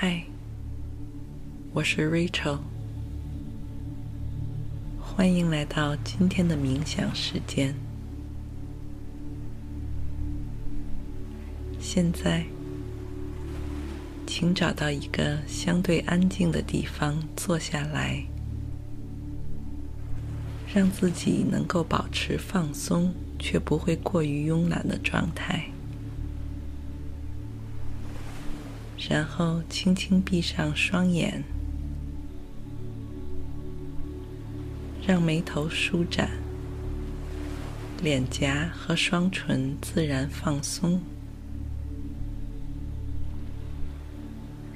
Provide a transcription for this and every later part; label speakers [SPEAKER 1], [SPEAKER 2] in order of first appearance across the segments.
[SPEAKER 1] 嗨，我是 Rachel，欢迎来到今天的冥想时间。现在，请找到一个相对安静的地方坐下来，让自己能够保持放松却不会过于慵懒的状态。然后轻轻闭上双眼，让眉头舒展，脸颊和双唇自然放松。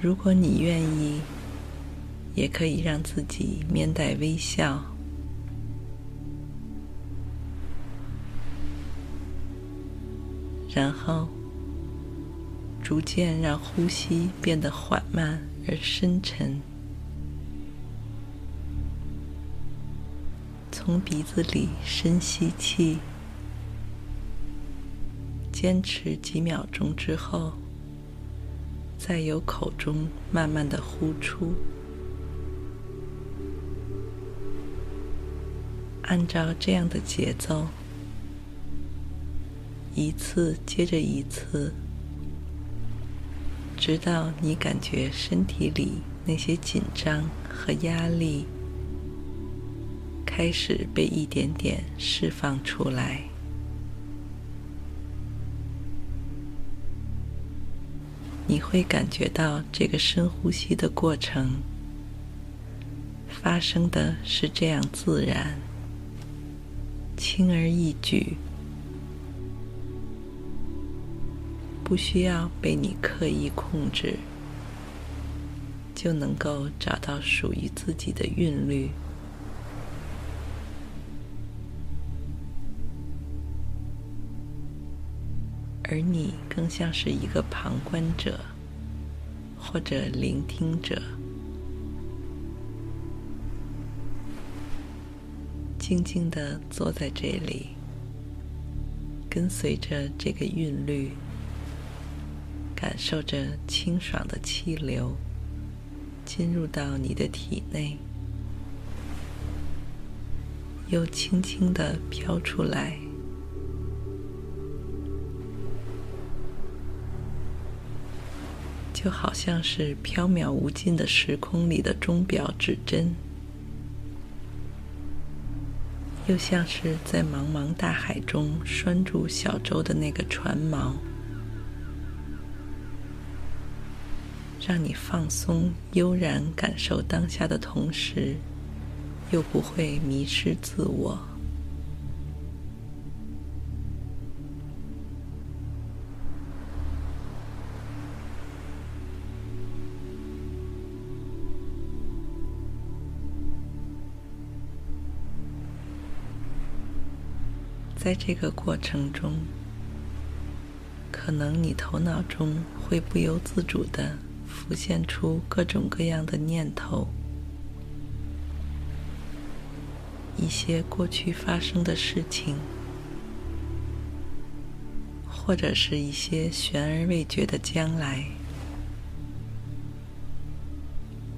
[SPEAKER 1] 如果你愿意，也可以让自己面带微笑，然后。逐渐让呼吸变得缓慢而深沉，从鼻子里深吸气，坚持几秒钟之后，再由口中慢慢的呼出，按照这样的节奏，一次接着一次。直到你感觉身体里那些紧张和压力开始被一点点释放出来，你会感觉到这个深呼吸的过程发生的是这样自然、轻而易举。不需要被你刻意控制，就能够找到属于自己的韵律，而你更像是一个旁观者或者聆听者，静静的坐在这里，跟随着这个韵律。感受着清爽的气流进入到你的体内，又轻轻的飘出来，就好像是飘渺无尽的时空里的钟表指针，又像是在茫茫大海中拴住小舟的那个船锚。让你放松、悠然感受当下的同时，又不会迷失自我。在这个过程中，可能你头脑中会不由自主的。浮现出各种各样的念头，一些过去发生的事情，或者是一些悬而未决的将来，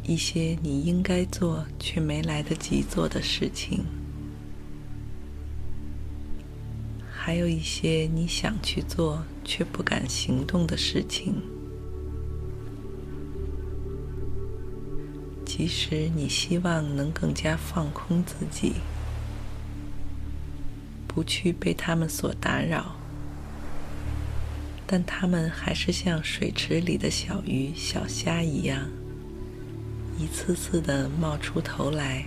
[SPEAKER 1] 一些你应该做却没来得及做的事情，还有一些你想去做却不敢行动的事情。其实你希望能更加放空自己，不去被他们所打扰，但他们还是像水池里的小鱼、小虾一样，一次次的冒出头来，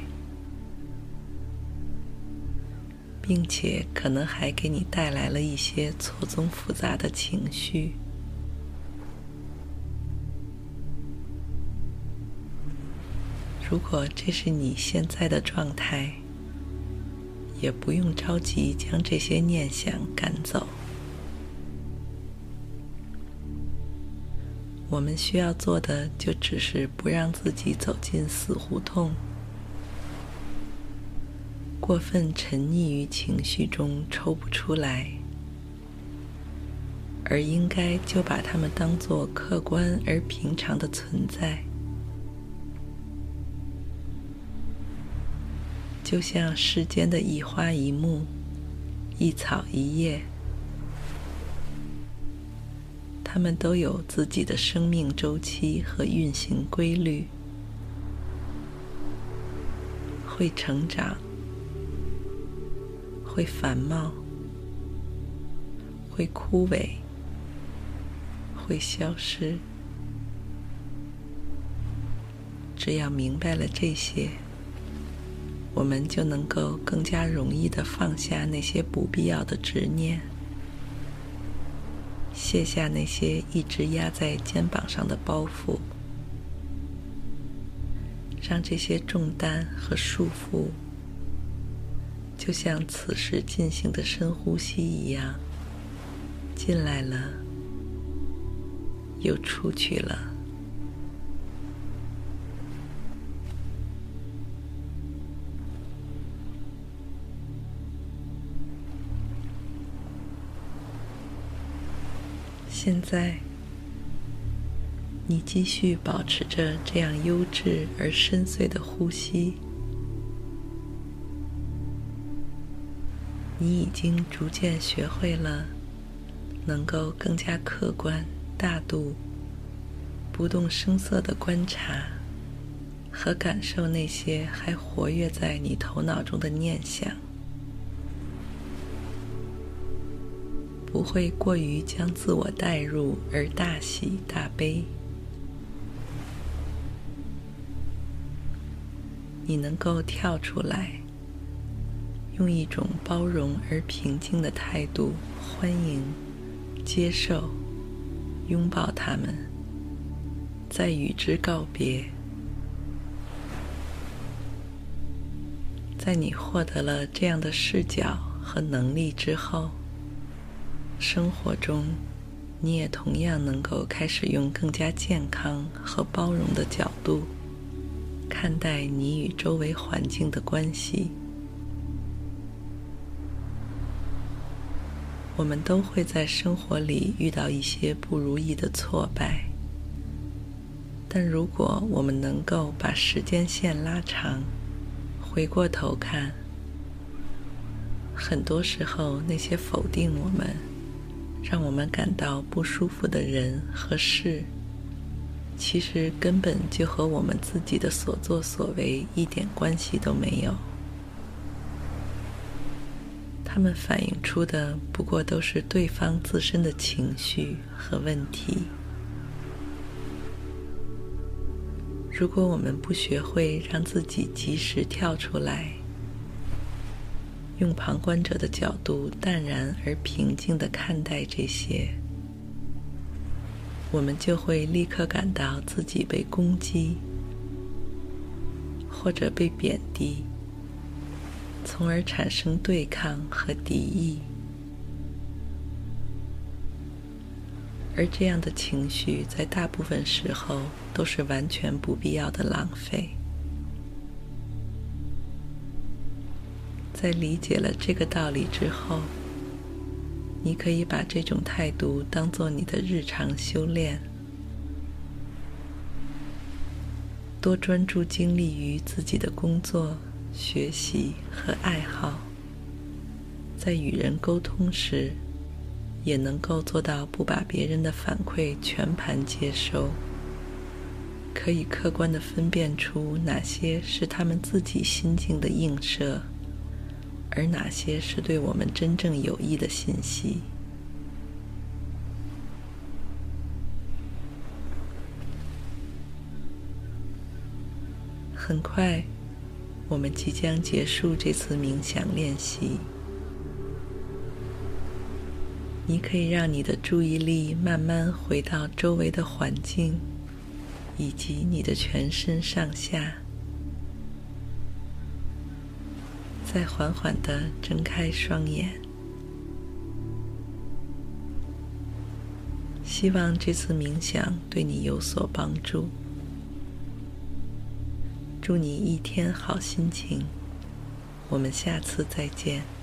[SPEAKER 1] 并且可能还给你带来了一些错综复杂的情绪。如果这是你现在的状态，也不用着急将这些念想赶走。我们需要做的，就只是不让自己走进死胡同。过分沉溺于情绪中抽不出来，而应该就把它们当作客观而平常的存在，就像世间的一花一木、一草一叶，它们都有自己的生命周期和运行规律，会成长。会繁茂，会枯萎，会消失。只要明白了这些，我们就能够更加容易的放下那些不必要的执念，卸下那些一直压在肩膀上的包袱，让这些重担和束缚。就像此时进行的深呼吸一样，进来了，又出去了。现在，你继续保持着这样优质而深邃的呼吸。你已经逐渐学会了，能够更加客观、大度、不动声色地观察和感受那些还活跃在你头脑中的念想，不会过于将自我带入而大喜大悲。你能够跳出来。用一种包容而平静的态度欢迎、接受、拥抱他们，再与之告别。在你获得了这样的视角和能力之后，生活中你也同样能够开始用更加健康和包容的角度看待你与周围环境的关系。我们都会在生活里遇到一些不如意的挫败，但如果我们能够把时间线拉长，回过头看，很多时候那些否定我们、让我们感到不舒服的人和事，其实根本就和我们自己的所作所为一点关系都没有。他们反映出的不过都是对方自身的情绪和问题。如果我们不学会让自己及时跳出来，用旁观者的角度淡然而平静的看待这些，我们就会立刻感到自己被攻击，或者被贬低。从而产生对抗和敌意，而这样的情绪在大部分时候都是完全不必要的浪费。在理解了这个道理之后，你可以把这种态度当做你的日常修炼，多专注精力于自己的工作。学习和爱好，在与人沟通时，也能够做到不把别人的反馈全盘接收，可以客观地分辨出哪些是他们自己心境的映射，而哪些是对我们真正有益的信息？很快我们即将结束这次冥想练习。你可以让你的注意力慢慢回到周围的环境以及你的全身上下。再缓缓的睁开双眼。希望这次冥想对你有所帮助。祝你一天好心情，我们下次再见。